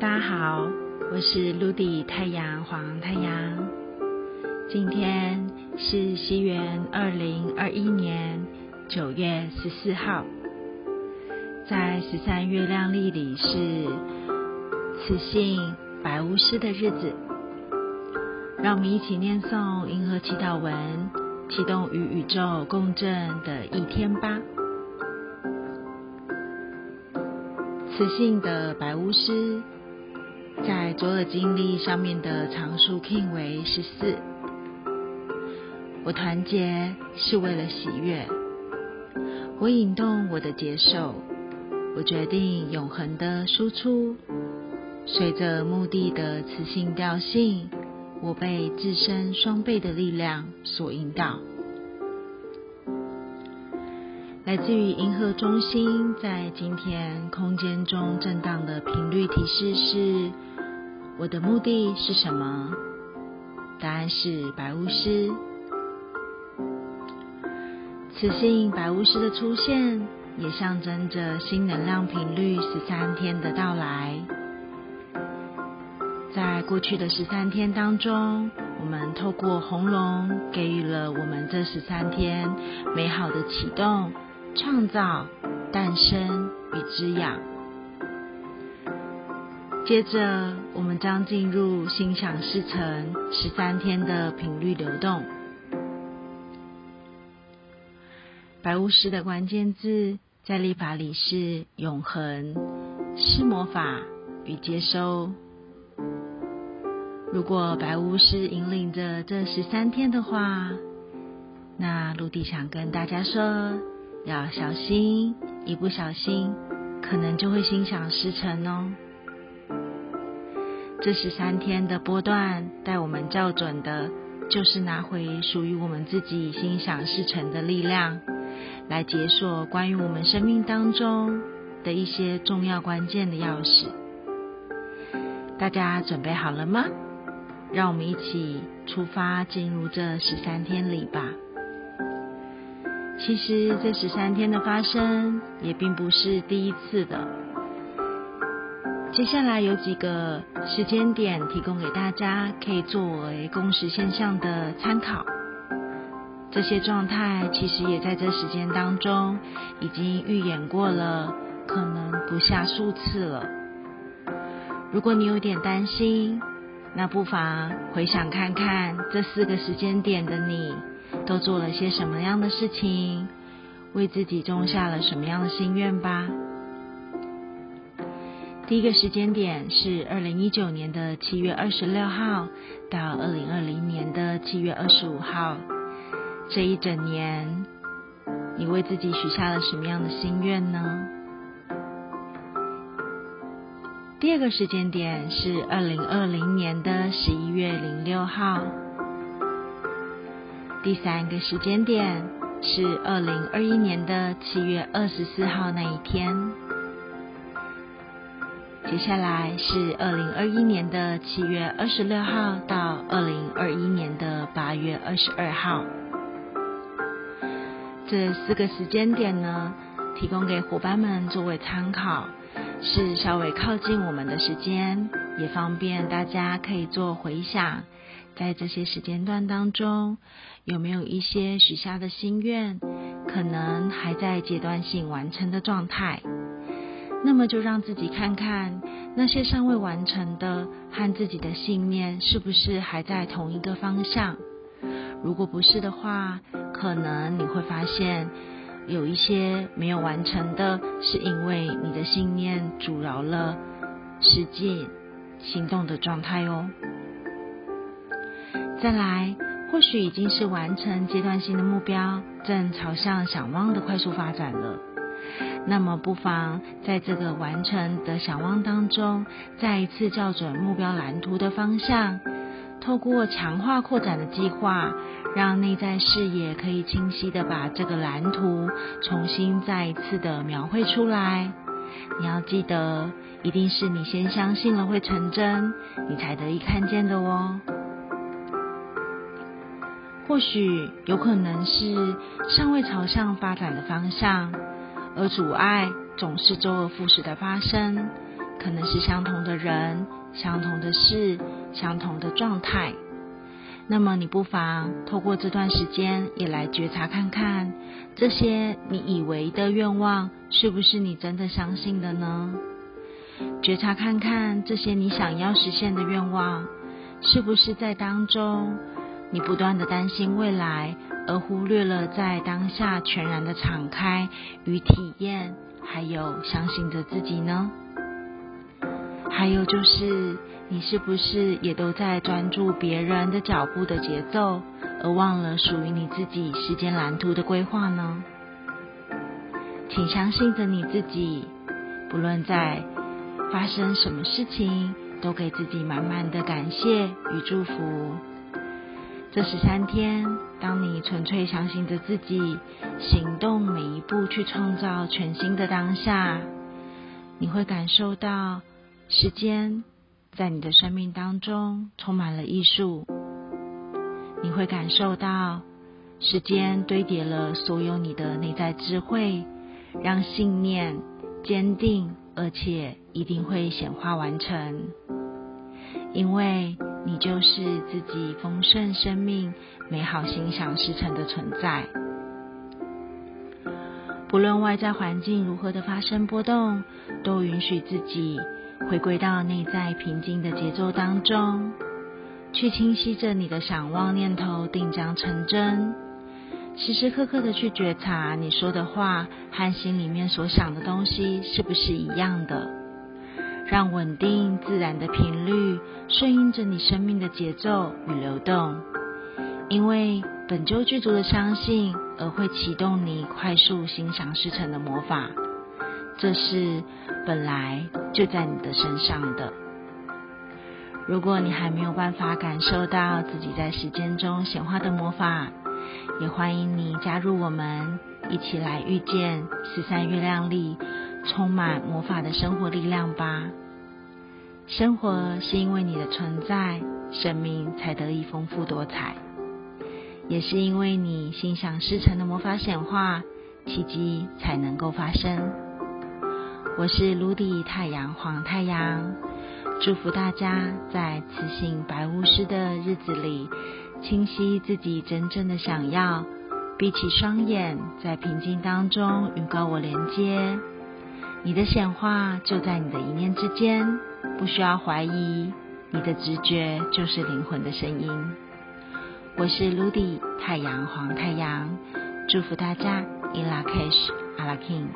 大家好，我是陆地太阳黄太阳。今天是西元二零二一年九月十四号，在十三月亮历里是雌性白巫师的日子。让我们一起念诵银河祈祷文，启动与宇宙共振的一天吧。雌性的白巫师。在左耳经历上面的常数 king 为十四。我团结是为了喜悦，我引动我的接受，我决定永恒的输出。随着目的的磁性调性，我被自身双倍的力量所引导。来自于银河中心在今天空间中震荡的频率提示是。我的目的是什么？答案是白巫师。此信白巫师的出现，也象征着新能量频率十三天的到来。在过去的十三天当中，我们透过红龙给予了我们这十三天美好的启动、创造、诞生与滋养。接着，我们将进入心想事成十三天的频率流动。白巫师的关键字在立法里是永恒、是魔法与接收。如果白巫师引领着这十三天的话，那陆地想跟大家说，要小心，一不小心可能就会心想事成哦。这十三天的波段带我们校准的，就是拿回属于我们自己心想事成的力量，来解锁关于我们生命当中的一些重要关键的钥匙。大家准备好了吗？让我们一起出发进入这十三天里吧。其实这十三天的发生也并不是第一次的。接下来有几个时间点提供给大家，可以作为共识现象的参考。这些状态其实也在这时间当中已经预演过了，可能不下数次了。如果你有点担心，那不妨回想看看这四个时间点的你都做了些什么样的事情，为自己种下了什么样的心愿吧。第一个时间点是二零一九年的七月二十六号到二零二零年的七月二十五号，这一整年，你为自己许下了什么样的心愿呢？第二个时间点是二零二零年的十一月零六号，第三个时间点是二零二一年的七月二十四号那一天。接下来是二零二一年的七月二十六号到二零二一年的八月二十二号，这四个时间点呢，提供给伙伴们作为参考，是稍微靠近我们的时间，也方便大家可以做回想，在这些时间段当中，有没有一些许下的心愿，可能还在阶段性完成的状态。那么就让自己看看那些尚未完成的和自己的信念是不是还在同一个方向。如果不是的话，可能你会发现有一些没有完成的，是因为你的信念阻挠了实际行动的状态哦。再来，或许已经是完成阶段性的目标，正朝向想望的快速发展了。那么，不妨在这个完成的想望当中，再一次校准目标蓝图的方向，透过强化扩展的计划，让内在视野可以清晰的把这个蓝图重新再一次的描绘出来。你要记得，一定是你先相信了会成真，你才得以看见的哦。或许有可能是尚未朝向发展的方向。而阻碍总是周而复始的发生，可能是相同的人、相同的事、相同的状态。那么你不妨透过这段时间，也来觉察看看，这些你以为的愿望，是不是你真的相信的呢？觉察看看这些你想要实现的愿望，是不是在当中，你不断的担心未来，而忽略了在当下全然的敞开与体验，还有相信着自己呢？还有就是。你是不是也都在专注别人的脚步的节奏，而忘了属于你自己时间蓝图的规划呢？请相信着你自己，不论在发生什么事情，都给自己满满的感谢与祝福。这十三天，当你纯粹相信着自己，行动每一步去创造全新的当下，你会感受到时间。在你的生命当中充满了艺术，你会感受到时间堆叠了所有你的内在智慧，让信念坚定，而且一定会显化完成。因为你就是自己丰盛生命、美好心想事成的存在。不论外在环境如何的发生波动，都允许自己。回归到内在平静的节奏当中，去清晰着你的想望念头，定将成真。时时刻刻的去觉察你说的话和心里面所想的东西是不是一样的，让稳定自然的频率顺应着你生命的节奏与流动。因为本就具足的相信，而会启动你快速心想事成的魔法。这是本来就在你的身上的。如果你还没有办法感受到自己在时间中显化的魔法，也欢迎你加入我们，一起来遇见十三月亮里充满魔法的生活力量吧。生活是因为你的存在，生命才得以丰富多彩；也是因为你心想事成的魔法显化，奇迹才能够发生。我是卢迪太阳黄太阳，祝福大家在磁性白巫师的日子里，清晰自己真正的想要，闭起双眼，在平静当中与高我连接。你的显化就在你的一念之间，不需要怀疑，你的直觉就是灵魂的声音。我是卢迪太阳黄太阳，祝福大家 In La Cash, a La King。